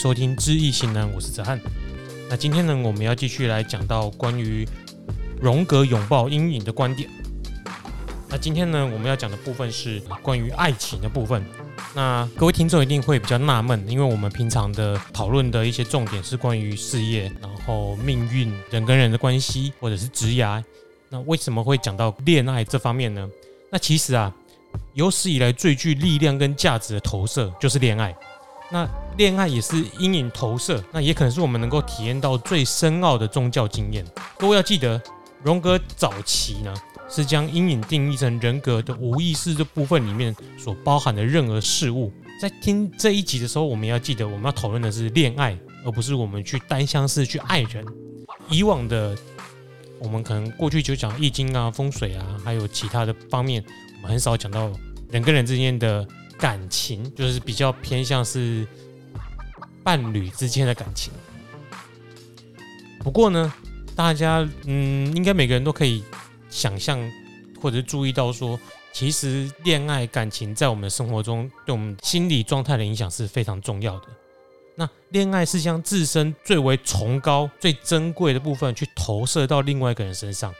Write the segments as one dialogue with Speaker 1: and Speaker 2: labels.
Speaker 1: 收听《知易行难》，我是子翰。那今天呢，我们要继续来讲到关于荣格拥抱阴影的观点。那今天呢，我们要讲的部分是关于爱情的部分。那各位听众一定会比较纳闷，因为我们平常的讨论的一些重点是关于事业，然后命运、人跟人的关系，或者是职涯。那为什么会讲到恋爱这方面呢？那其实啊，有史以来最具力量跟价值的投射就是恋爱。那恋爱也是阴影投射，那也可能是我们能够体验到最深奥的宗教经验。各位要记得，荣格早期呢是将阴影定义成人格的无意识这部分里面所包含的任何事物。在听这一集的时候，我们要记得，我们要讨论的是恋爱，而不是我们去单相思去爱人。以往的我们可能过去就讲易经啊、风水啊，还有其他的方面，我们很少讲到人跟人之间的。感情就是比较偏向是伴侣之间的感情。不过呢，大家嗯，应该每个人都可以想象或者注意到说，其实恋爱感情在我们的生活中对我们心理状态的影响是非常重要的。那恋爱是将自身最为崇高、最珍贵的部分去投射到另外一个人身上，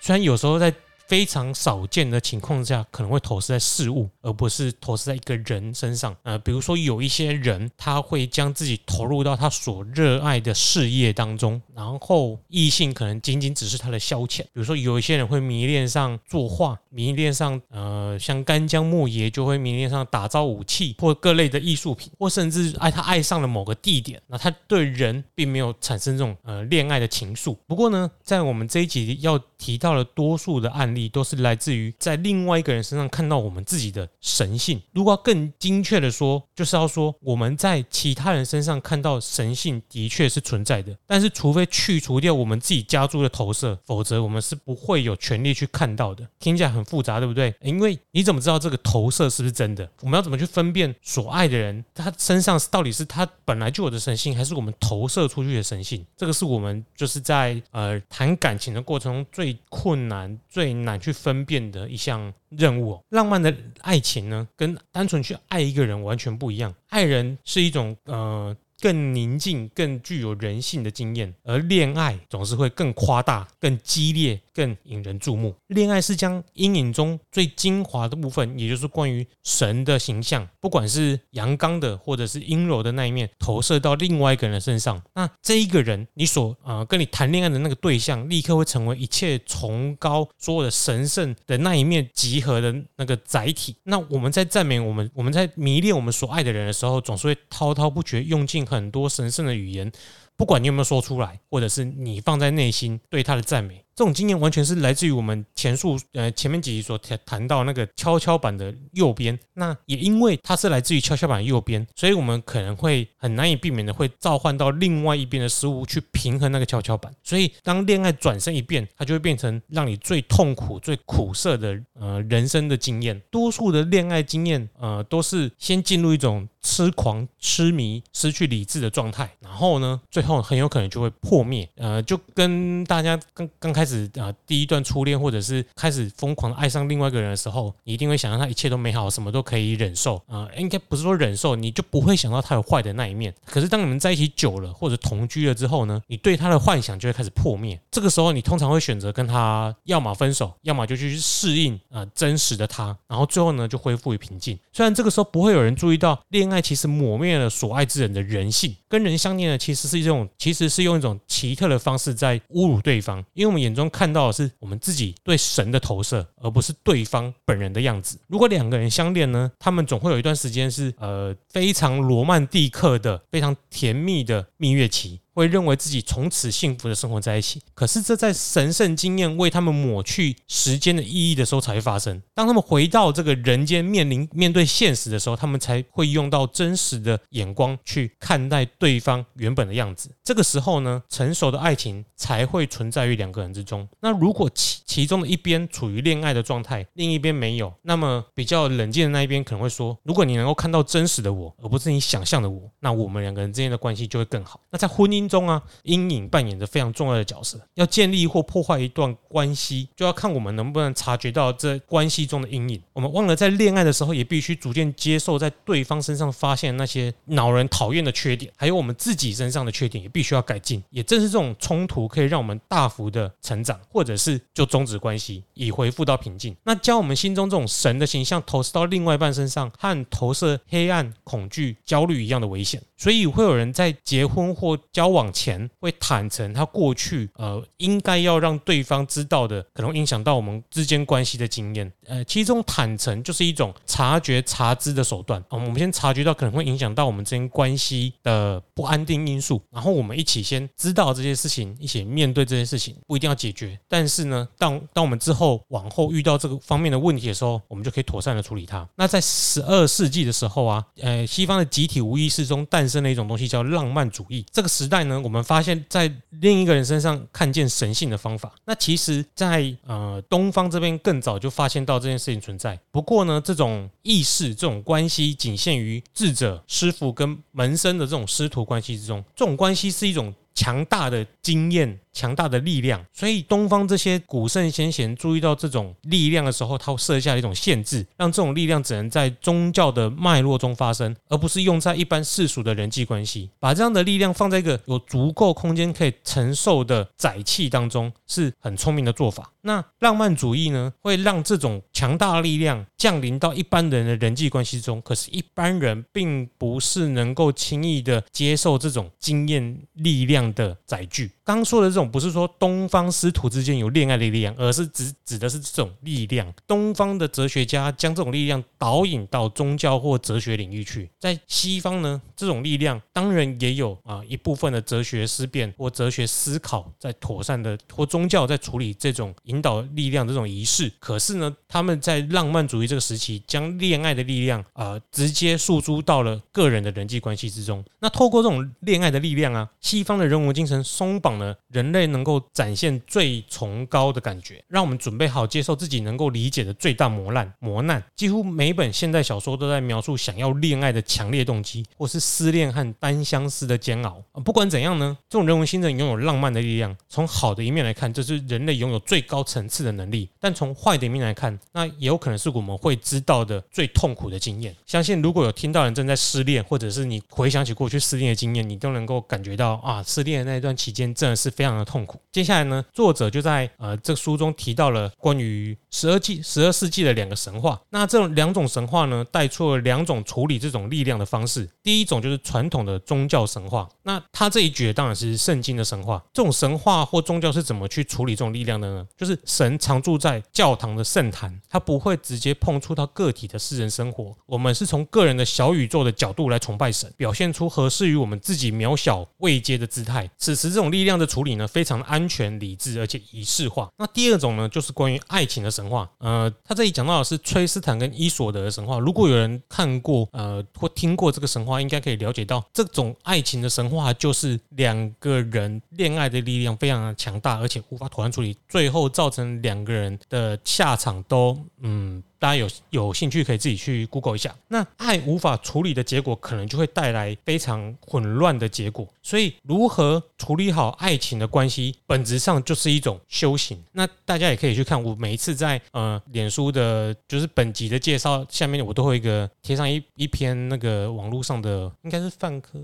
Speaker 1: 虽然有时候在。非常少见的情况下，可能会投射在事物，而不是投射在一个人身上。呃，比如说有一些人，他会将自己投入到他所热爱的事业当中，然后异性可能仅仅只是他的消遣。比如说有一些人会迷恋上作画，迷恋上呃像干将莫邪就会迷恋上打造武器或各类的艺术品，或甚至爱他爱上了某个地点，那他对人并没有产生这种呃恋爱的情愫。不过呢，在我们这一集要提到的多数的案你。都是来自于在另外一个人身上看到我们自己的神性。如果要更精确的说，就是要说我们在其他人身上看到神性的确是存在的，但是除非去除掉我们自己加诸的投射，否则我们是不会有权利去看到的。听起来很复杂，对不对？因为你怎么知道这个投射是不是真的？我们要怎么去分辨所爱的人他身上到底是他本来就有的神性，还是我们投射出去的神性？这个是我们就是在呃谈感情的过程中最困难、最难。去分辨的一项任务。浪漫的爱情呢，跟单纯去爱一个人完全不一样。爱人是一种呃。更宁静、更具有人性的经验，而恋爱总是会更夸大、更激烈、更引人注目。恋爱是将阴影中最精华的部分，也就是关于神的形象，不管是阳刚的或者是阴柔的那一面，投射到另外一个人的身上。那这一个人，你所呃跟你谈恋爱的那个对象，立刻会成为一切崇高、所有的神圣的那一面集合的那个载体。那我们在赞美我们、我们在迷恋我们所爱的人的时候，总是会滔滔不绝，用尽。很多神圣的语言，不管你有没有说出来，或者是你放在内心对他的赞美。这种经验完全是来自于我们前述呃前面几集所谈谈到那个跷跷板的右边，那也因为它是来自于跷跷板右边，所以我们可能会很难以避免的会召唤到另外一边的事物去平衡那个跷跷板。所以当恋爱转身一变，它就会变成让你最痛苦、最苦涩的呃人生的经验。多数的恋爱经验呃都是先进入一种痴狂、痴迷、失去理智的状态，然后呢，最后很有可能就会破灭。呃，就跟大家刚刚开。开始啊，第一段初恋，或者是开始疯狂爱上另外一个人的时候，你一定会想到他一切都美好，什么都可以忍受啊。应该不是说忍受，你就不会想到他有坏的那一面。可是当你们在一起久了，或者同居了之后呢，你对他的幻想就会开始破灭。这个时候，你通常会选择跟他要么分手，要么就去适应啊真实的他，然后最后呢就恢复于平静。虽然这个时候不会有人注意到，恋爱其实抹灭了所爱之人的人性，跟人相恋的其实是一种，其实是用一种奇特的方式在侮辱对方，因为我们眼。中看到的是我们自己对神的投射，而不是对方本人的样子。如果两个人相恋呢，他们总会有一段时间是呃非常罗曼蒂克的、非常甜蜜的蜜月期。会认为自己从此幸福的生活在一起，可是这在神圣经验为他们抹去时间的意义的时候才会发生。当他们回到这个人间，面临面对现实的时候，他们才会用到真实的眼光去看待对方原本的样子。这个时候呢，成熟的爱情才会存在于两个人之中。那如果其其中的一边处于恋爱的状态，另一边没有，那么比较冷静的那一边可能会说：如果你能够看到真实的我，而不是你想象的我，那我们两个人之间的关系就会更好。那在婚姻。中啊，阴影扮演着非常重要的角色。要建立或破坏一段关系，就要看我们能不能察觉到这关系中的阴影。我们忘了在恋爱的时候，也必须逐渐接受在对方身上发现那些恼人讨厌的缺点，还有我们自己身上的缺点，也必须要改进。也正是这种冲突，可以让我们大幅的成长，或者是就终止关系，以恢复到平静。那将我们心中这种神的形象投射到另外一半身上，和投射黑暗、恐惧、焦虑一样的危险。所以会有人在结婚或交往前会坦诚他过去呃应该要让对方知道的，可能影响到我们之间关系的经验。呃，其中坦诚就是一种察觉、察知的手段。我们先察觉到可能会影响到我们之间关系的不安定因素，然后我们一起先知道这些事情，一起面对这些事情，不一定要解决。但是呢，当当我们之后往后遇到这个方面的问题的时候，我们就可以妥善的处理它。那在十二世纪的时候啊，呃，西方的集体无意识中诞生了一种东西叫浪漫主义。这个时代呢，我们发现，在另一个人身上看见神性的方法。那其实在，在呃东方这边更早就发现到这件事情存在。不过呢，这种意识、这种关系仅限于智者、师傅跟门生的这种师徒关系之中。这种关系是一种强大的经验。强大的力量，所以东方这些古圣先贤注意到这种力量的时候，他会设下一种限制，让这种力量只能在宗教的脉络中发生，而不是用在一般世俗的人际关系。把这样的力量放在一个有足够空间可以承受的载器当中，是很聪明的做法。那浪漫主义呢，会让这种强大力量降临到一般人的人际关系中，可是，一般人并不是能够轻易的接受这种经验力量的载具。刚说的这种不是说东方师徒之间有恋爱的力量，而是指指的是这种力量。东方的哲学家将这种力量导引到宗教或哲学领域去，在西方呢，这种力量当然也有啊一部分的哲学思辨或哲学思考在妥善的或宗教在处理这种引导力量这种仪式。可是呢，他们在浪漫主义这个时期，将恋爱的力量啊直接诉诸到了个人的人际关系之中。那透过这种恋爱的力量啊，西方的人文精神松绑。人类能够展现最崇高的感觉，让我们准备好接受自己能够理解的最大磨难。磨难几乎每本现代小说都在描述想要恋爱的强烈动机，或是失恋和单相思的煎熬。不管怎样呢，这种人文精神拥有浪漫的力量。从好的一面来看，这是人类拥有最高层次的能力；但从坏的一面来看，那也有可能是我们会知道的最痛苦的经验。相信如果有听到人正在失恋，或者是你回想起过去失恋的经验，你都能够感觉到啊，失恋的那一段期间真的是非常的痛苦。接下来呢，作者就在呃这个书中提到了关于十二纪、十二世纪的两个神话。那这种两种神话呢，带出了两种处理这种力量的方式。第一种就是传统的宗教神话。那他这一绝当然是圣经的神话。这种神话或宗教是怎么去处理这种力量的呢？就是神常住在教堂的圣坛，他不会直接碰触到个体的私人生活。我们是从个人的小宇宙的角度来崇拜神，表现出合适于我们自己渺小未接的姿态。此时这种力量样的处理呢，非常的安全、理智，而且仪式化。那第二种呢，就是关于爱情的神话。呃，他这里讲到的是崔斯坦跟伊索德的神话。如果有人看过呃或听过这个神话，应该可以了解到，这种爱情的神话就是两个人恋爱的力量非常的强大，而且无法妥善处理，最后造成两个人的下场都嗯。大家有有兴趣可以自己去 Google 一下。那爱无法处理的结果，可能就会带来非常混乱的结果。所以，如何处理好爱情的关系，本质上就是一种修行。那大家也可以去看，我每一次在呃脸书的，就是本集的介绍下面，我都会一个贴上一一篇那个网络上的，应该是范科。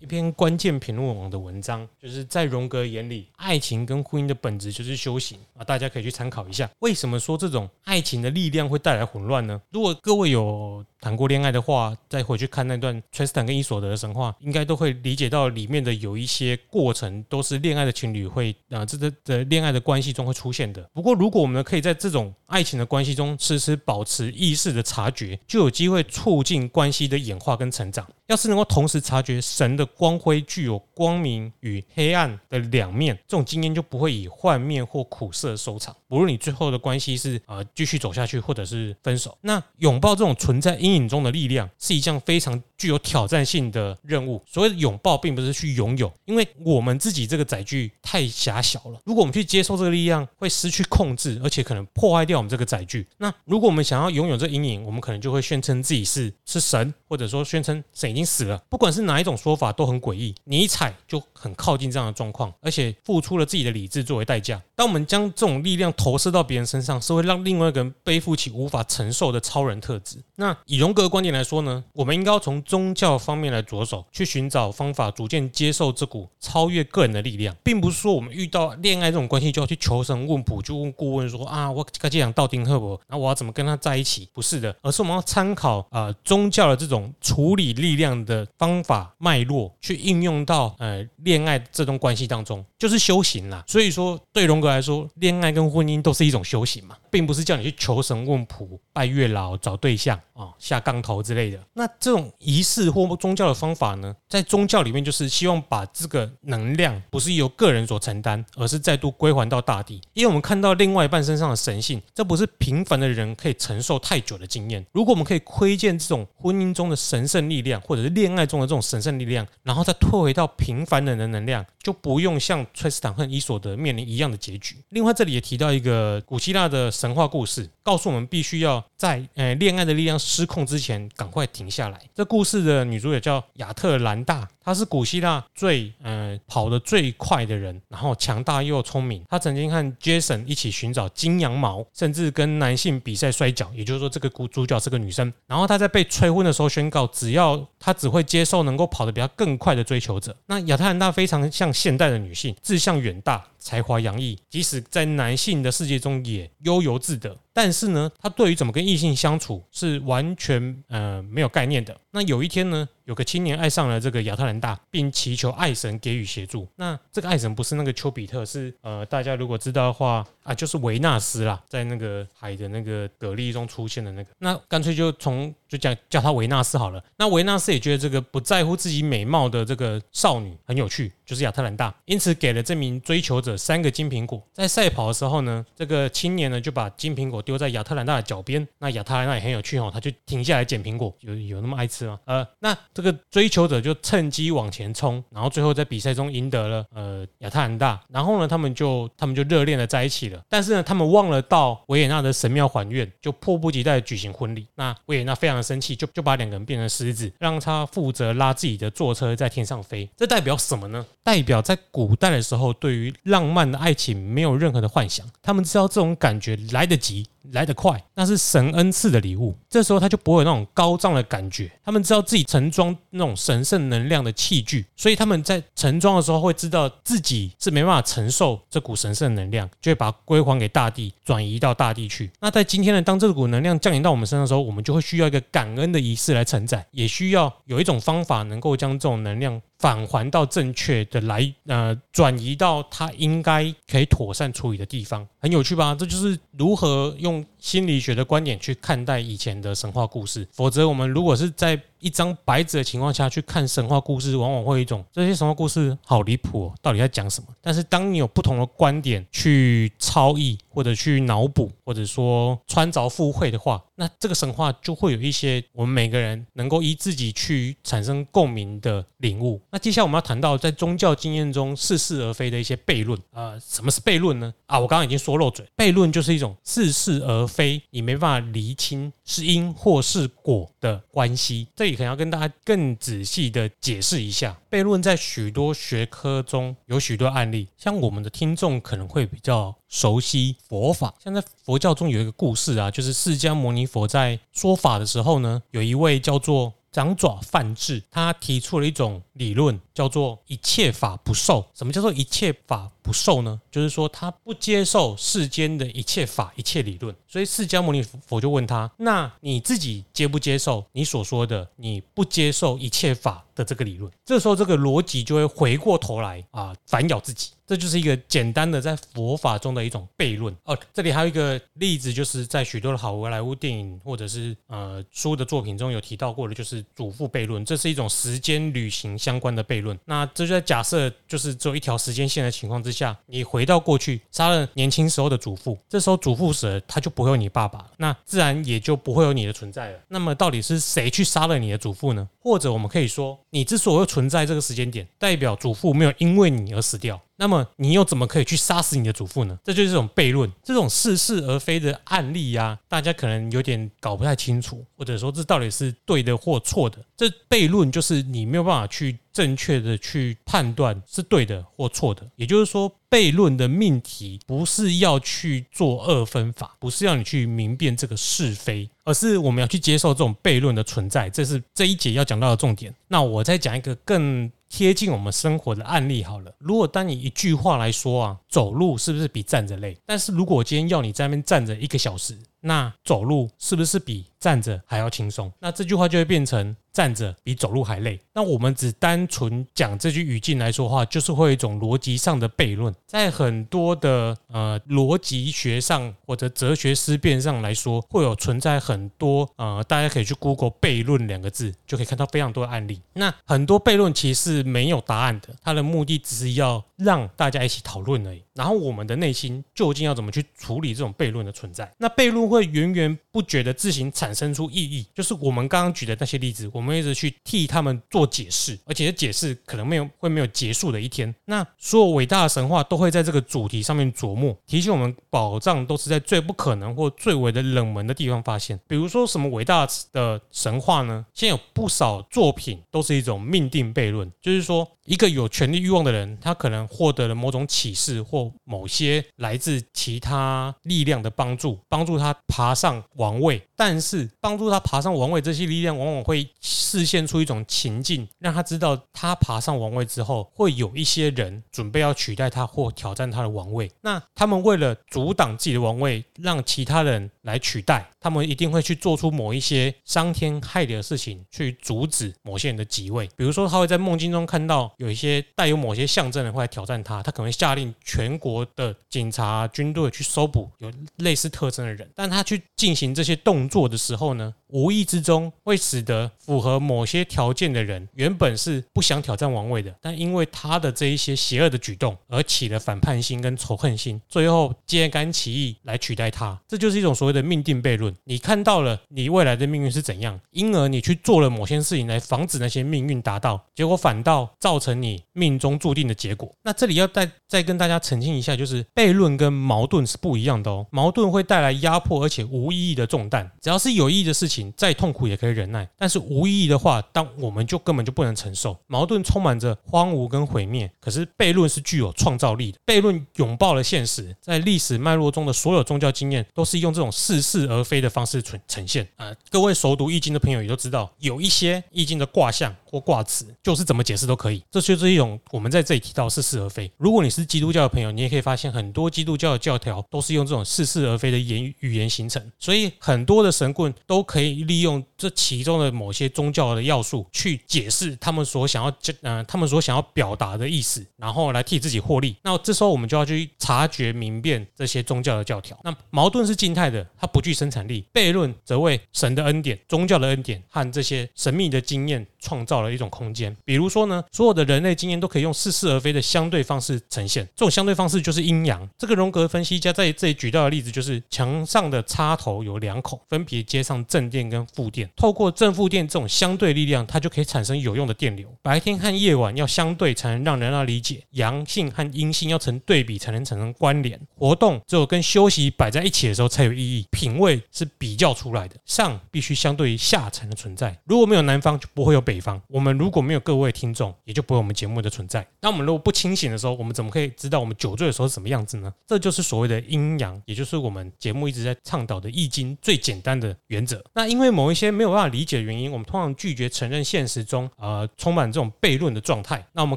Speaker 1: 一篇关键评论网的文章，就是在荣格眼里，爱情跟婚姻的本质就是修行啊，大家可以去参考一下。为什么说这种爱情的力量会带来混乱呢？如果各位有谈过恋爱的话，再回去看那段崔斯坦跟伊索德的神话，应该都会理解到里面的有一些过程都是恋爱的情侣会啊，这个的恋爱的关系中会出现的。不过，如果我们可以在这种爱情的关系中时时保持意识的察觉，就有机会促进关系的演化跟成长。要是能够同时察觉神的光辉具有光明与黑暗的两面，这种经验就不会以幻灭或苦涩收场。不论你最后的关系是啊继续走下去，或者是分手，那拥抱这种存在阴影中的力量是一项非常具有挑战性的任务。所谓的拥抱，并不是去拥有，因为我们自己这个载具太狭小了。如果我们去接受这个力量，会失去控制，而且可能破坏掉我们这个载具。那如果我们想要拥有这阴影，我们可能就会宣称自己是是神，或者说宣称神已经死了。不管是哪一种说法，都很诡异。你一踩就很靠近这样的状况，而且付出了自己的理智作为代价。当我们将这种力量投射到别人身上，是会让另外一个人背负起无法承受的超人特质。那以荣格的观点来说呢，我们应该要从宗教方面来着手，去寻找方法，逐渐接受这股超越个人的力量，并不是说我们遇到恋爱这种关系就要去求神问卜，就问顾问说啊，我该这样到底赫伯，那我要怎么跟他在一起？不是的，而是我们要参考啊、宗教的这种处理力量的方法脉络，去应用到呃恋爱这段关系当中，就是修行啦。所以说，对荣格来说，恋爱跟婚姻都是一种修行嘛，并不是叫你去求神问卜、拜月老、找对象啊、下杠头之类的。那这种仪式或宗教的方法呢，在宗教里面就是希望把这个能量不是由个人所承担，而是再度归还到大地。因为我们看到另外一半身上的神性，这不是平凡的人可以承受太久的经验。如果我们可以窥见这种婚姻中的神圣力量，或者是恋爱中的这种神圣力量，然后再退回到平凡人的能量，就不用像崔斯坦和伊索德面临一样的结局。另外，这里也提到一个古希腊的神话故事，告诉我们必须要在呃恋爱的力量失控之前赶快停下来。这故事的女主角叫亚特兰大。她是古希腊最呃跑得最快的人，然后强大又聪明。她曾经和 Jason 一起寻找金羊毛，甚至跟男性比赛摔跤。也就是说，这个主主角是个女生。然后她在被催婚的时候宣告，只要她只会接受能够跑得比她更快的追求者。那亚特兰大非常像现代的女性，志向远大。才华洋溢，即使在男性的世界中也悠游自得。但是呢，他对于怎么跟异性相处是完全呃没有概念的。那有一天呢，有个青年爱上了这个亚特兰大，并祈求爱神给予协助。那这个爱神不是那个丘比特，是呃大家如果知道的话啊，就是维纳斯啦，在那个海的那个蛤蜊中出现的那个。那干脆就从就叫叫他维纳斯好了。那维纳斯也觉得这个不在乎自己美貌的这个少女很有趣，就是亚特兰大，因此给了这名追求者三个金苹果。在赛跑的时候呢，这个青年呢就把金苹果丢在亚特兰大的脚边。那亚特兰大也很有趣哦，他就停下来捡苹果，有有那么爱吃吗？呃，那这个追求者就趁机往前冲，然后最后在比赛中赢得了呃亚特兰大。然后呢，他们就他们就热恋的在一起了。但是呢，他们忘了到维也纳的神庙还愿，就迫不及待举行婚礼。那维也纳非常的生气，就就把两个人变成狮子，让他负责拉自己的坐车在天上飞。这代表什么呢？代表在古代的时候，对于浪漫的爱情没有任何的幻想，他们知道这种感觉来得及。来得快，那是神恩赐的礼物。这时候他就不会有那种高涨的感觉。他们知道自己盛装那种神圣能量的器具，所以他们在盛装的时候会知道自己是没办法承受这股神圣能量，就会把它归还给大地，转移到大地去。那在今天呢，当这股能量降临到我们身上的时候，我们就会需要一个感恩的仪式来承载，也需要有一种方法能够将这种能量。返还到正确的来，呃，转移到他应该可以妥善处理的地方，很有趣吧？这就是如何用心理学的观点去看待以前的神话故事。否则，我们如果是在一张白纸的情况下去看神话故事，往往会有一种这些神话故事好离谱哦，到底在讲什么？但是当你有不同的观点去超译，或者去脑补，或者说穿凿附会的话，那这个神话就会有一些我们每个人能够依自己去产生共鸣的领悟。那接下来我们要谈到在宗教经验中似是而非的一些悖论啊，什么是悖论呢？啊，我刚刚已经说漏嘴，悖论就是一种似是而非，你没办法厘清是因或是果的关系。这里可能要跟大家更仔细的解释一下，悖论在许多学科中有许多案例，像我们的听众可能会比较熟悉佛法，像在佛教中有一个故事啊，就是释迦牟尼佛在说法的时候呢，有一位叫做掌爪梵志，他提出了一种理论，叫做一切法不受。什么叫做一切法不受呢？就是说他不接受世间的一切法、一切理论。所以释迦牟尼佛就问他：那你自己接不接受你所说的你不接受一切法的这个理论？这时候这个逻辑就会回过头来啊，反咬自己。这就是一个简单的在佛法中的一种悖论哦。这里还有一个例子，就是在许多的好莱坞电影或者是呃书的作品中有提到过的，就是祖父悖论。这是一种时间旅行相关的悖论。那这就在假设就是只有一条时间线的情况之下。下，你回到过去杀了年轻时候的祖父，这时候祖父死了，他就不会有你爸爸了，那自然也就不会有你的存在了。那么到底是谁去杀了你的祖父呢？或者我们可以说，你之所以存在这个时间点，代表祖父没有因为你而死掉。那么你又怎么可以去杀死你的祖父呢？这就是这种悖论，这种似是而非的案例呀、啊，大家可能有点搞不太清楚，或者说这到底是对的或错的。这悖论就是你没有办法去正确的去判断是对的或错的。也就是说，悖论的命题不是要去做二分法，不是要你去明辨这个是非，而是我们要去接受这种悖论的存在。这是这一节要讲到的重点。那我再讲一个更。贴近我们生活的案例好了。如果当你一句话来说啊，走路是不是比站着累？但是如果我今天要你在那边站着一个小时，那走路是不是比站着还要轻松？那这句话就会变成站着比走路还累。那我们只单纯讲这句语境来说话，就是会有一种逻辑上的悖论。在很多的呃逻辑学上或者哲学思辨上来说，会有存在很多呃，大家可以去 Google 悖论两个字，就可以看到非常多的案例。那很多悖论其实是没有答案的，它的目的只是要让大家一起讨论而已。然后我们的内心究竟要怎么去处理这种悖论的存在？那悖论会源源不绝的自行产生出意义，就是我们刚刚举的那些例子，我们一直去替他们做解释，而且解释可能没有会没有结束的一天。那所有伟大的神话都会在这个主题上面琢磨，提醒我们宝藏都是在最不可能或最为的冷门的地方发现。比如说什么伟大的神话呢？现在有不少作品都是一种命定悖论，就是说。一个有权力欲望的人，他可能获得了某种启示或某些来自其他力量的帮助，帮助他爬上王位。但是，帮助他爬上王位这些力量，往往会示现出一种情境，让他知道他爬上王位之后，会有一些人准备要取代他或挑战他的王位。那他们为了阻挡自己的王位，让其他人来取代，他们一定会去做出某一些伤天害理的事情，去阻止某些人的即位。比如说，他会在梦境中看到。有一些带有某些象征的会来挑战他，他可能下令全国的警察、军队去搜捕有类似特征的人。但他去进行这些动做的时候呢，无意之中会使得符合某些条件的人，原本是不想挑战王位的，但因为他的这一些邪恶的举动而起了反叛心跟仇恨心，最后揭竿起义来取代他。这就是一种所谓的命定悖论。你看到了你未来的命运是怎样，因而你去做了某些事情来防止那些命运达到，结果反倒造成。你命中注定的结果。那这里要再再跟大家澄清一下，就是悖论跟矛盾是不一样的哦。矛盾会带来压迫而且无意义的重担，只要是有意义的事情，再痛苦也可以忍耐。但是无意义的话，当我们就根本就不能承受。矛盾充满着荒芜跟毁灭，可是悖论是具有创造力的。悖论拥抱了现实，在历史脉络中的所有宗教经验，都是用这种似是而非的方式呈呈现啊。各位熟读易经的朋友也都知道，有一些易经的卦象或卦辞，就是怎么解释都可以。这就是一种我们在这里提到似是而非。如果你是基督教的朋友，你也可以发现很多基督教的教条都是用这种似是而非的言语言形成。所以很多的神棍都可以利用这其中的某些宗教的要素去解释他们所想要呃他们所想要表达的意思，然后来替自己获利。那这时候我们就要去察觉明辨这些宗教的教条。那矛盾是静态的，它不具生产力；悖论则为神的恩典、宗教的恩典和这些神秘的经验创造了一种空间。比如说呢，所有的。人类经验都可以用似是而非的相对方式呈现，这种相对方式就是阴阳。这个荣格分析家在这里举到的例子就是墙上的插头有两孔，分别接上正电 电跟负电。透过正负电这种相对力量，它就可以产生有用的电流。白天和夜晚要相对才能让人要理解，阳性和阴性要成对比才能产生关联。活动只有跟休息摆在一起的时候才有意义。品味是比较出来的，上必须相对于下才能存在。如果没有南方，就不会有北方。我们如果没有各位听众，也就不会有。我们节目的存在，那我们如果不清醒的时候，我们怎么可以知道我们酒醉的时候是什么样子呢？这就是所谓的阴阳，也就是我们节目一直在倡导的《易经》最简单的原则。那因为某一些没有办法理解的原因，我们通常拒绝承认现实中呃充满这种悖论的状态。那我们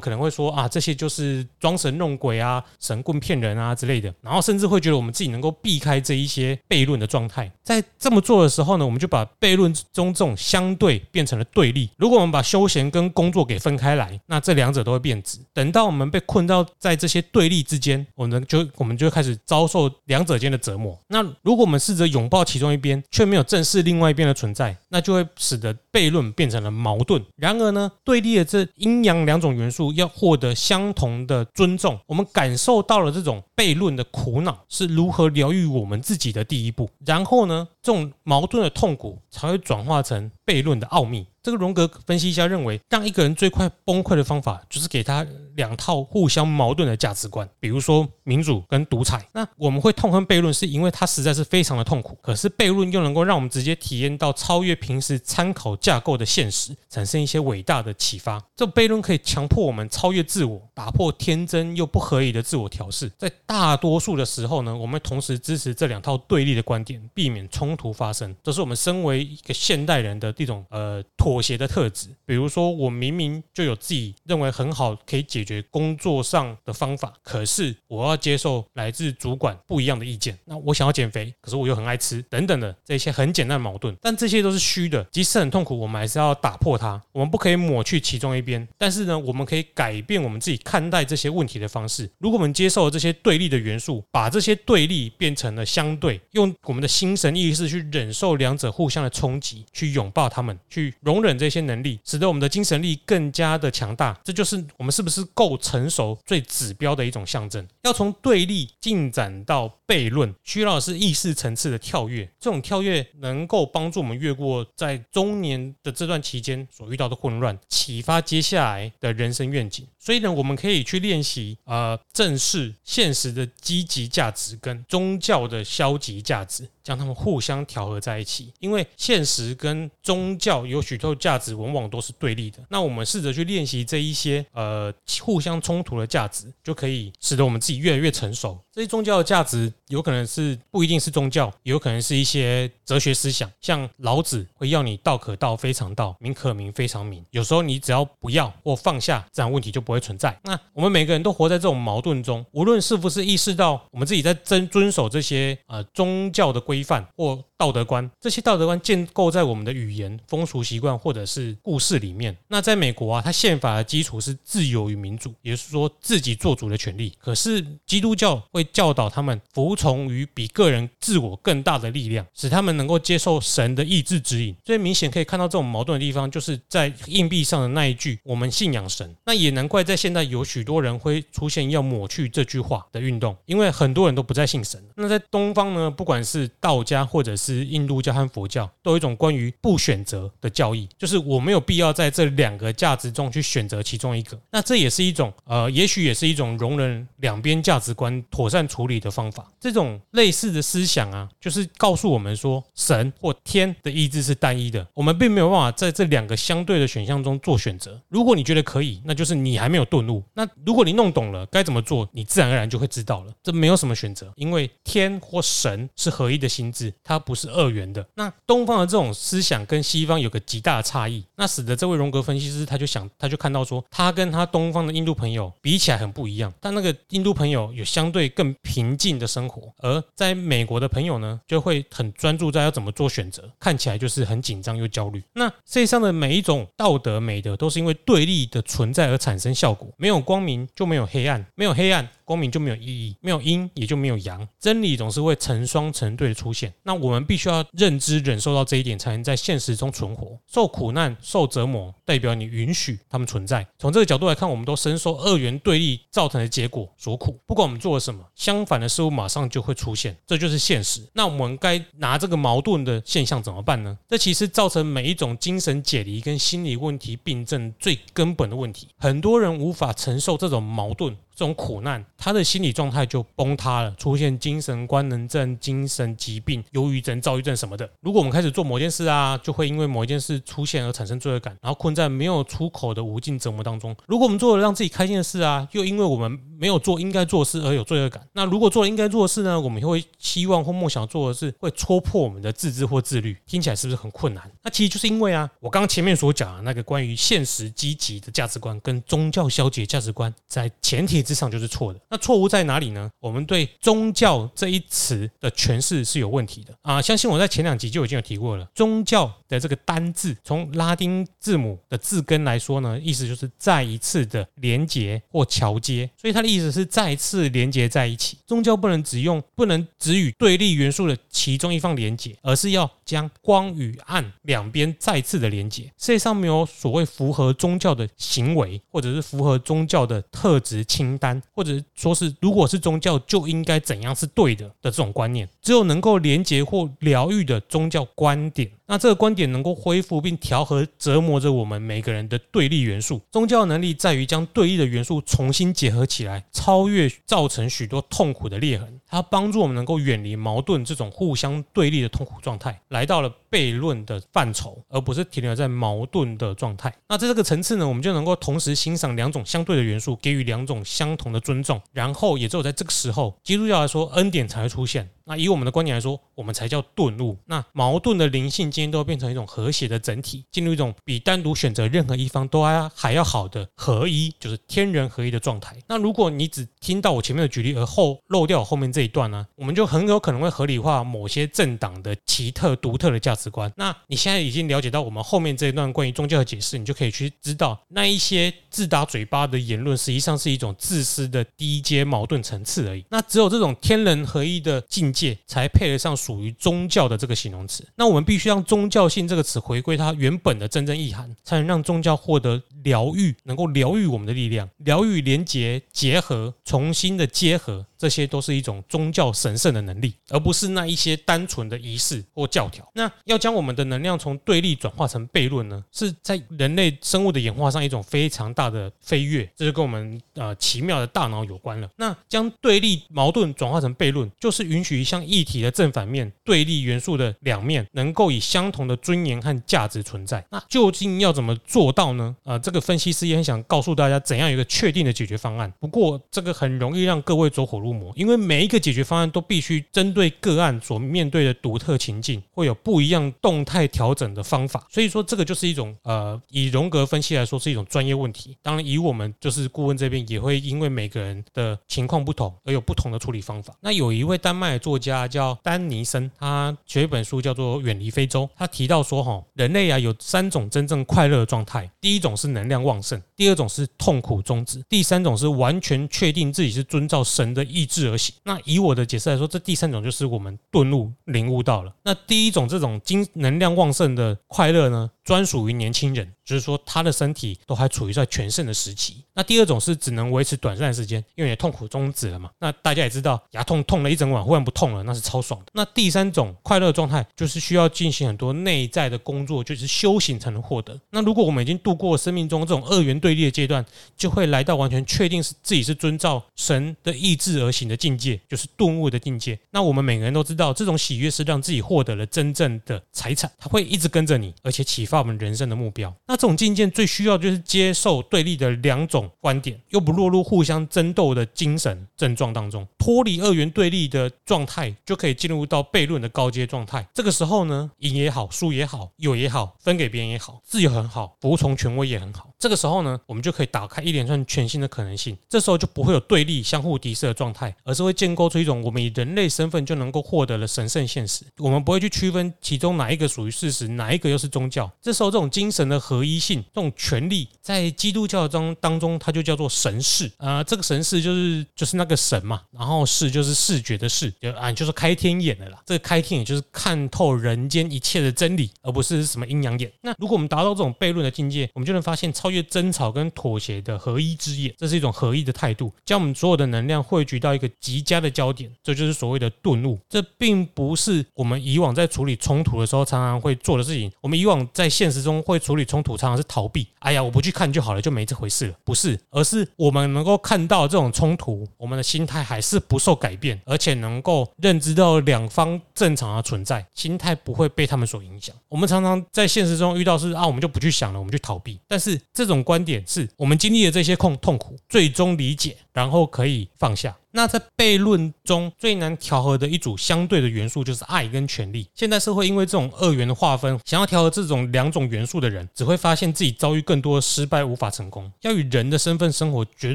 Speaker 1: 可能会说啊，这些就是装神弄鬼啊、神棍骗人啊之类的，然后甚至会觉得我们自己能够避开这一些悖论的状态。在这么做的时候呢，我们就把悖论中这种相对变成了对立。如果我们把休闲跟工作给分开来，那这两者都会变质。等到我们被困到在这些对立之间，我们就我们就开始遭受两者间的折磨。那如果我们试着拥抱其中一边，却没有正视另外一边边的存在，那就会使得悖论变成了矛盾。然而呢，对立的这阴阳两种元素要获得相同的尊重，我们感受到了这种悖论的苦恼，是如何疗愈我们自己的第一步。然后呢，这种矛盾的痛苦才会转化成悖论的奥秘。这个荣格分析家认为，让一个人最快崩溃的方法，就是给他两套互相矛盾的价值观，比如说民主跟独裁。那我们会痛恨悖论，是因为它实在是非常的痛苦。可是悖论又能够让我们直接体验到超越平时参考架构的现实，产生一些伟大的启发。这悖论可以强迫我们超越自我，打破天真又不合理的自我调适。在大多数的时候呢，我们同时支持这两套对立的观点，避免冲突发生。这是我们身为一个现代人的这种呃妥。协的特质，比如说，我明明就有自己认为很好可以解决工作上的方法，可是我要接受来自主管不一样的意见。那我想要减肥，可是我又很爱吃，等等的这些很简单的矛盾，但这些都是虚的，即使很痛苦，我们还是要打破它。我们不可以抹去其中一边，但是呢，我们可以改变我们自己看待这些问题的方式。如果我们接受了这些对立的元素，把这些对立变成了相对，用我们的心神意识去忍受两者互相的冲击，去拥抱他们，去容。忍这些能力，使得我们的精神力更加的强大，这就是我们是不是够成熟最指标的一种象征。要从对立进展到悖论，需要的是意识层次的跳跃。这种跳跃能够帮助我们越过在中年的这段期间所遇到的混乱，启发接下来的人生愿景。所以呢，我们可以去练习，呃，正视现实的积极价值跟宗教的消极价值，将它们互相相调和在一起。因为现实跟宗教有许多价值，往往都是对立的。那我们试着去练习这一些，呃，互相冲突的价值，就可以使得我们自己越来越成熟。这些宗教的价值有可能是不一定是宗教，有可能是一些哲学思想，像老子会要你道可道非常道，名可名非常名。有时候你只要不要或放下，自然问题就不会存在。那我们每个人都活在这种矛盾中，无论是不是意识到我们自己在遵遵守这些呃宗教的规范或道德观，这些道德观建构在我们的语言、风俗习惯或者是故事里面。那在美国啊，它宪法的基础是自由与民主，也就是说自己做主的权利。可是基督教会教导他们服从于比个人自我更大的力量，使他们能够接受神的意志指引。最明显可以看到这种矛盾的地方，就是在硬币上的那一句“我们信仰神”。那也难怪在现在有许多人会出现要抹去这句话的运动，因为很多人都不再信神。那在东方呢，不管是道家或者是印度教和佛教，都有一种关于不选择的教义，就是我没有必要在这两个价值中去选择其中一个。那这也是一种呃，也许也是一种容忍两边价值观妥善处理的方法，这种类似的思想啊，就是告诉我们说，神或天的意志是单一的，我们并没有办法在这两个相对的选项中做选择。如果你觉得可以，那就是你还没有顿悟。那如果你弄懂了该怎么做，你自然而然就会知道了。这没有什么选择，因为天或神是合一的心智，它不是是二元的。那东方的这种思想跟西方有个极大的差异，那使得这位荣格分析师他就想，他就看到说，他跟他东方的印度朋友比起来很不一样，但那个印度朋友有相对更平静的生活，而在美国的朋友呢，就会很专注在要怎么做选择，看起来就是很紧张又焦虑。那世界上的每一种道德美德，都是因为对立的存在而产生效果，没有光明就没有黑暗，没有黑暗。光明就没有意义，没有阴也就没有阳，真理总是会成双成对的出现。那我们必须要认知、忍受到这一点，才能在现实中存活。受苦难、受折磨，代表你允许他们存在。从这个角度来看，我们都深受二元对立造成的结果所苦。不管我们做了什么，相反的事物马上就会出现，这就是现实。那我们该拿这个矛盾的现象怎么办呢？这其实造成每一种精神解离跟心理问题病症最根本的问题。很多人无法承受这种矛盾。这种苦难，他的心理状态就崩塌了，出现精神官能症、精神疾病、忧郁症、躁郁症什么的。如果我们开始做某件事啊，就会因为某一件事出现而产生罪恶感，然后困在没有出口的无尽折磨当中。如果我们做了让自己开心的事啊，又因为我们没有做应该做的事而有罪恶感。那如果做了应该做的事呢，我们会希望或梦想做的事会戳破我们的自制或自律，听起来是不是很困难？那其实就是因为啊，我刚前面所讲的那个关于现实积极的价值观跟宗教消极的价值观，在前提。之之上就是错的。那错误在哪里呢？我们对宗教这一词的诠释是有问题的啊！相信我在前两集就已经有提过了，宗教的这个单字，从拉丁字母的字根来说呢，意思就是再一次的连接或桥接，所以它的意思是再一次连接在一起。宗教不能只用，不能只与对立元素的其中一方连接，而是要将光与暗两边再次的连接。世界上没有所谓符合宗教的行为，或者是符合宗教的特质单，或者说是如果是宗教就应该怎样是对的的这种观念。只有能够连接或疗愈的宗教观点。那这个观点能够恢复并调和折磨着我们每个人的对立元素。宗教能力在于将对立的元素重新结合起来，超越造成许多痛苦的裂痕。它帮助我们能够远离矛盾这种互相对立的痛苦状态，来到了悖论的范畴，而不是停留在矛盾的状态。那在这个层次呢，我们就能够同时欣赏两种相对的元素，给予两种相同的尊重。然后，也只有在这个时候，基督教来说，恩典才会出现。那以我们的观点来说，我们才叫顿悟。那矛盾的灵性今天都会变成一种和谐的整体，进入一种比单独选择任何一方都还还要好的合一，就是天人合一的状态。那如果你只听到我前面的举例而后漏掉我后面这一段呢，我们就很有可能会合理化某些政党的奇特独特的价值观。那你现在已经了解到我们后面这一段关于宗教的解释，你就可以去知道那一些自打嘴巴的言论，实际上是一种自私的低阶矛盾层次而已。那只有这种天人合一的境界，才配得上属于宗教的这个形容词。那我们必须让宗教性这个词回归它原本的真正意涵，才能让宗教获得疗愈，能够疗愈我们的力量，疗愈、连结、结合、重新的结合。这些都是一种宗教神圣的能力，而不是那一些单纯的仪式或教条。那要将我们的能量从对立转化成悖论呢？是在人类生物的演化上一种非常大的飞跃，这就跟我们呃奇妙的大脑有关了。那将对立矛盾转化成悖论，就是允许像一体的正反面对立元素的两面能够以相同的尊严和价值存在。那究竟要怎么做到呢？呃，这个分析师也很想告诉大家怎样有一个确定的解决方案。不过这个很容易让各位走火入魔，因为每一个解决方案都必须针对个案所面对的独特情境，会有不一样动态调整的方法。所以说，这个就是一种呃，以荣格分析来说是一种专业问题。当然，以我们就是顾问这边，也会因为每个人的情况不同而有不同的处理方法。那有一位丹麦的作家叫丹尼森，他写一本书叫做《远离非洲》，他提到说，哈，人类啊有三种真正快乐的状态，第一种是能量旺盛，第二种是痛苦终止，第三种是完全确定自己是遵照神的意志而行。那以我的解释来说，这第三种就是我们顿悟、领悟到了。那第一种这种精能量旺盛的快乐呢，专属于年轻人。就是说，他的身体都还处于在全盛的时期。那第二种是只能维持短暂的时间，因为你的痛苦终止了嘛。那大家也知道，牙痛痛了一整晚，忽然不痛了，那是超爽的。那第三种快乐状态，就是需要进行很多内在的工作，就是修行才能获得。那如果我们已经度过生命中这种二元对立的阶段，就会来到完全确定是自己是遵照神的意志而行的境界，就是顿悟的境界。那我们每个人都知道，这种喜悦是让自己获得了真正的财产，它会一直跟着你，而且启发我们人生的目标。那这种境界最需要就是接受对立的两种观点，又不落入互相争斗的精神症状当中，脱离二元对立的状态，就可以进入到悖论的高阶状态。这个时候呢，赢也好，输也好，有也好，分给别人也好，自由很好，服从权威也很好。这个时候呢，我们就可以打开一连串全新的可能性。这时候就不会有对立、相互敌视的状态，而是会建构出一种我们以人类身份就能够获得的神圣现实。我们不会去区分其中哪一个属于事实，哪一个又是宗教。这时候，这种精神的合一性。这种权力在基督教中当中，它就叫做神视啊。这个神视就是就是那个神嘛，然后视就是视觉的视，就啊就是开天眼的啦。这个开天眼就是看透人间一切的真理，而不是什么阴阳眼。那如果我们达到这种悖论的境界，我们就能发现超越争吵跟妥协的合一之眼，这是一种合一的态度，将我们所有的能量汇聚到一个极佳的焦点，这就是所谓的顿悟。这并不是我们以往在处理冲突的时候常常会做的事情。我们以往在现实中会处理冲突，常常是逃避。哎呀，我不去看就好了，就没这回事了。不是，而是我们能够看到这种冲突，我们的心态还是不受改变，而且能够认知到两方正常的存在，心态不会被他们所影响。我们常常在现实中遇到是啊，我们就不去想了，我们去逃避。但是这种观点是我们经历了这些痛痛苦，最终理解然后可以放下。那在悖论中最难调和的一组相对的元素就是爱跟权力。现代社会因为这种二元的划分，想要调和这种两种元素的人，只会发现自己遭遇更多的失败，无法成功。要以人的身份生活，绝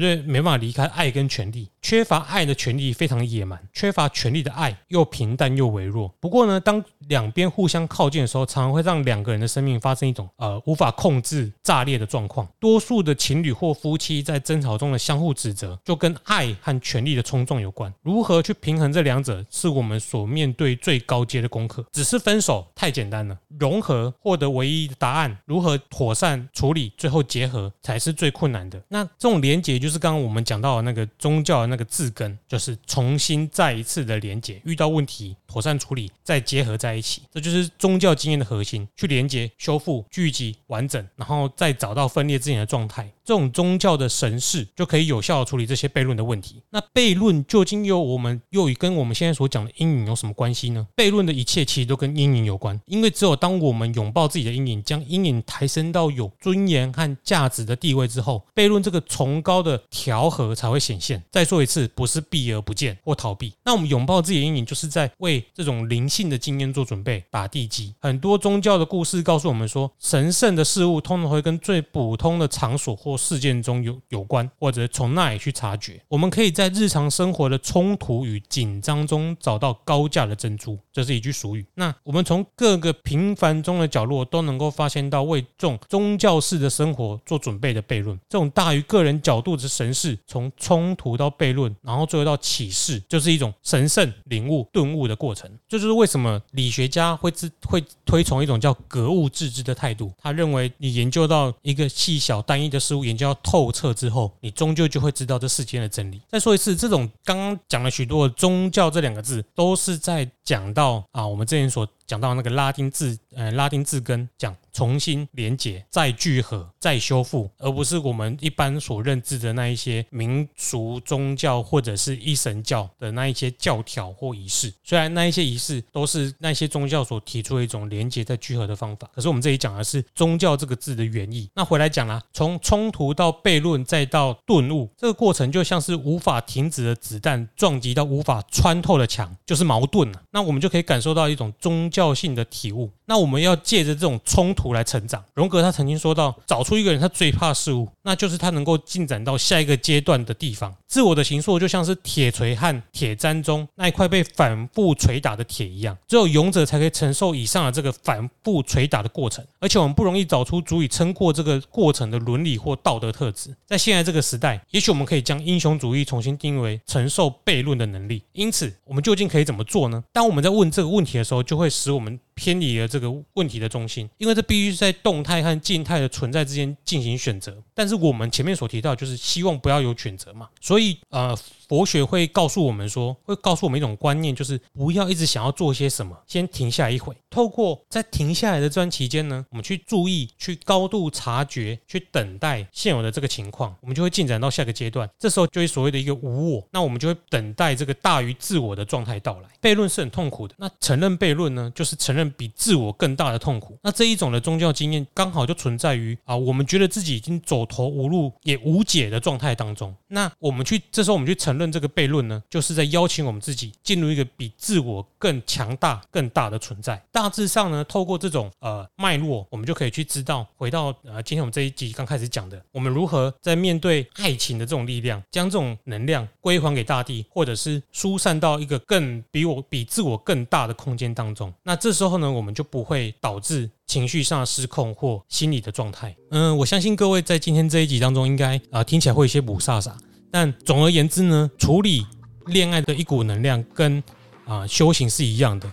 Speaker 1: 对没办法离开爱跟权力。缺乏爱的权力非常野蛮，缺乏权力的爱又平淡又微弱。不过呢，当两边互相靠近的时候，常常会让两个人的生命发生一种呃无法控制炸裂的状况。多数的情侣或夫妻在争吵中的相互指责，就跟爱和权力的冲撞有关。如何去平衡这两者，是我们所面对最高阶的功课。只是分手太简单了，融合获得唯一的答案，如何妥善处理，最后结合才是最困难的。那这种连结，就是刚刚我们讲到的那个宗教的那个字根，就是重新再一次的连结，遇到问题妥善处理，再结合在一起，这就是宗教经验的核心：去连结、修复、聚集、完整，然后再找到分裂之前的状态。这种宗教的神事就可以有效的处理这些悖论的问题。那悖论究竟又我们又与跟我们现在所讲的阴影有什么关系呢？悖论的一切其实都跟阴影有关，因为只有当我们拥抱自己的阴影，将阴影抬升到有尊严和价值的地位之后，悖论这个崇高的调和才会显现。再说一次，不是避而不见或逃避。那我们拥抱自己的阴影，就是在为这种灵性的经验做准备，打地基。很多宗教的故事告诉我们说，神圣的事物通常会跟最普通的场所或事件中有有关，或者从那里去查察觉。我们可以在日常生活的冲突与紧张中找到高价的珍珠，这是一句俗语。那我们从各个平凡中的角落都能够发现到为这种宗教式的生活做准备的悖论，这种大于个人角度的神事，从冲突到悖论，然后最后到启示，就是一种神圣领悟、顿悟的过程。这就是为什么理学家会自会推崇一种叫格物致知的态度。他认为，你研究到一个细小单一的事物，研究到透彻之后，你终究就会知道这世间的真理。再说一次，这种刚刚讲了许多宗教这两个字，都是在讲到啊，我们之前所讲到那个拉丁字，呃，拉丁字根讲。重新连结、再聚合、再修复，而不是我们一般所认知的那一些民俗宗教或者是一神教的那一些教条或仪式。虽然那一些仪式都是那些宗教所提出的一种连结、再聚合的方法，可是我们这里讲的是宗教这个字的原意。那回来讲啦，从冲突到悖论再到顿悟，这个过程就像是无法停止的子弹撞击到无法穿透的墙，就是矛盾啊。那我们就可以感受到一种宗教教性的体悟。那我们要借着这种冲突来成长。荣格他曾经说到，找出一个人他最怕事物，那就是他能够进展到下一个阶段的地方。自我的形塑就像是铁锤和铁砧中那一块被反复捶打的铁一样，只有勇者才可以承受以上的这个反复捶打的过程。而且我们不容易找出足以撑过这个过程的伦理或道德特质。在现在这个时代，也许我们可以将英雄主义重新定义为承受悖论的能力。因此，我们究竟可以怎么做呢？当我们在问这个问题的时候，就会使我们。偏离了这个问题的中心，因为这必须在动态和静态的存在之间进行选择。但是我们前面所提到，就是希望不要有选择嘛，所以呃。佛学会告诉我们说，会告诉我们一种观念，就是不要一直想要做些什么，先停下一会。透过在停下来的这段期间呢，我们去注意、去高度察觉、去等待现有的这个情况，我们就会进展到下个阶段。这时候就会所谓的一个无我，那我们就会等待这个大于自我的状态到来。悖论是很痛苦的，那承认悖论呢，就是承认比自我更大的痛苦。那这一种的宗教经验刚好就存在于啊，我们觉得自己已经走投无路也无解的状态当中。那我们去这时候我们去承认这个悖论呢，就是在邀请我们自己进入一个比自我更强大、更大的存在。大致上呢，透过这种呃脉络，我们就可以去知道，回到呃今天我们这一集刚开始讲的，我们如何在面对爱情的这种力量，将这种能量归还给大地，或者是疏散到一个更比我比自我更大的空间当中。那这时候呢，我们就不会导致情绪上失控或心理的状态。嗯，我相信各位在今天这一集当中，应该啊、听起来会有些雾煞煞。但总而言之呢，处理恋爱的一股能量跟啊修行是一样的，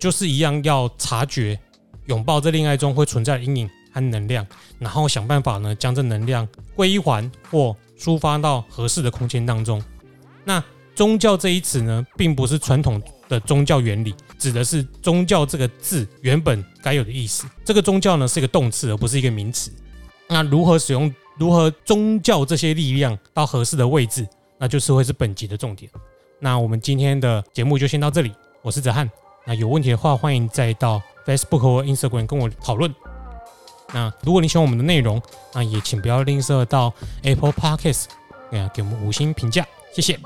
Speaker 1: 就是一样要察觉、拥抱这恋爱中会存在的阴影和能量，然后想办法呢将这能量归还或抒发到合适的空间当中。那宗教这一词呢，并不是传统的宗教原理，指的是宗教这个字原本该有的意思。这个宗教呢是一个动词，而不是一个名词。那如何使用？如何宗教这些力量到合适的位置，那就是会是本集的重点。那我们今天的节目就先到这里，我是哲翰。那有问题的话，欢迎再到 Facebook 或 Instagram 跟我讨论。那如果你喜欢我们的内容，那也请不要吝啬到 Apple Podcast 给我们五星评价，谢谢。